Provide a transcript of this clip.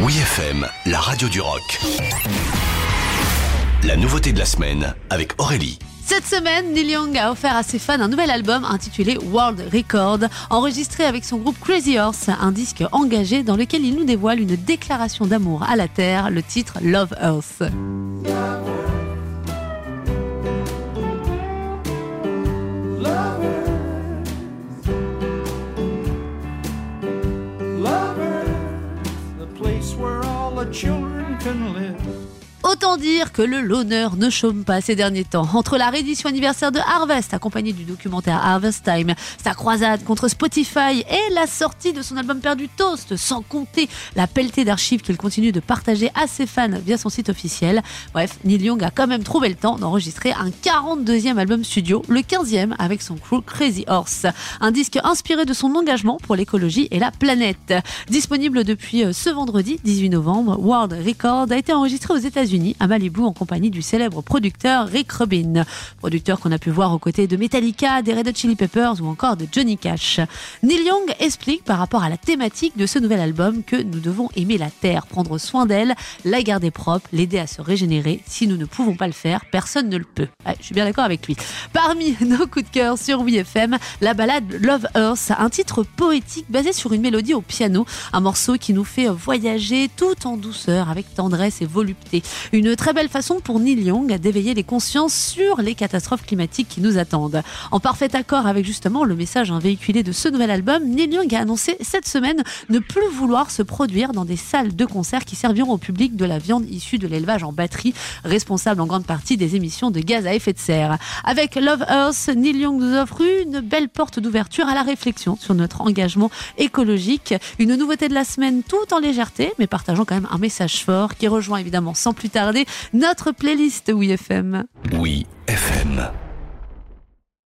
Oui FM, la radio du rock. La nouveauté de la semaine avec Aurélie. Cette semaine, Neil Young a offert à ses fans un nouvel album intitulé World Record, enregistré avec son groupe Crazy Horse, un disque engagé dans lequel il nous dévoile une déclaration d'amour à la Terre, le titre Love Earth. Children can live. Autant dire que le loner ne chôme pas ces derniers temps. Entre la réédition anniversaire de Harvest, accompagnée du documentaire Harvest Time, sa croisade contre Spotify et la sortie de son album perdu Toast, sans compter la pelletée d'archives qu'il continue de partager à ses fans via son site officiel. Bref, Neil Young a quand même trouvé le temps d'enregistrer un 42e album studio, le 15e avec son crew Crazy Horse. Un disque inspiré de son engagement pour l'écologie et la planète. Disponible depuis euh, ce vendredi 18 novembre, World Record a été enregistré aux États-Unis à Malibu en compagnie du célèbre producteur Rick Rubin, producteur qu'on a pu voir aux côtés de Metallica, des Red Hot Chili Peppers ou encore de Johnny Cash. Neil Young explique par rapport à la thématique de ce nouvel album que nous devons aimer la Terre, prendre soin d'elle, la garder propre, l'aider à se régénérer. Si nous ne pouvons pas le faire, personne ne le peut. je suis bien d'accord avec lui. Parmi nos coups de cœur sur WFM, la balade Love Earth, un titre poétique basé sur une mélodie au piano, un morceau qui nous fait voyager tout en douceur avec tendresse et volupté. Une très belle façon pour Neil Young d'éveiller les consciences sur les catastrophes climatiques qui nous attendent. En parfait accord avec justement le message véhiculé de ce nouvel album, Neil Young a annoncé cette semaine ne plus vouloir se produire dans des salles de concert qui serviront au public de la viande issue de l'élevage en batterie, responsable en grande partie des émissions de gaz à effet de serre. Avec Love Earth, Neil Young nous offre une belle porte d'ouverture à la réflexion sur notre engagement écologique. Une nouveauté de la semaine tout en légèreté, mais partageant quand même un message fort qui rejoint évidemment sans plus tarder notre playlist Oui FM. Oui FM.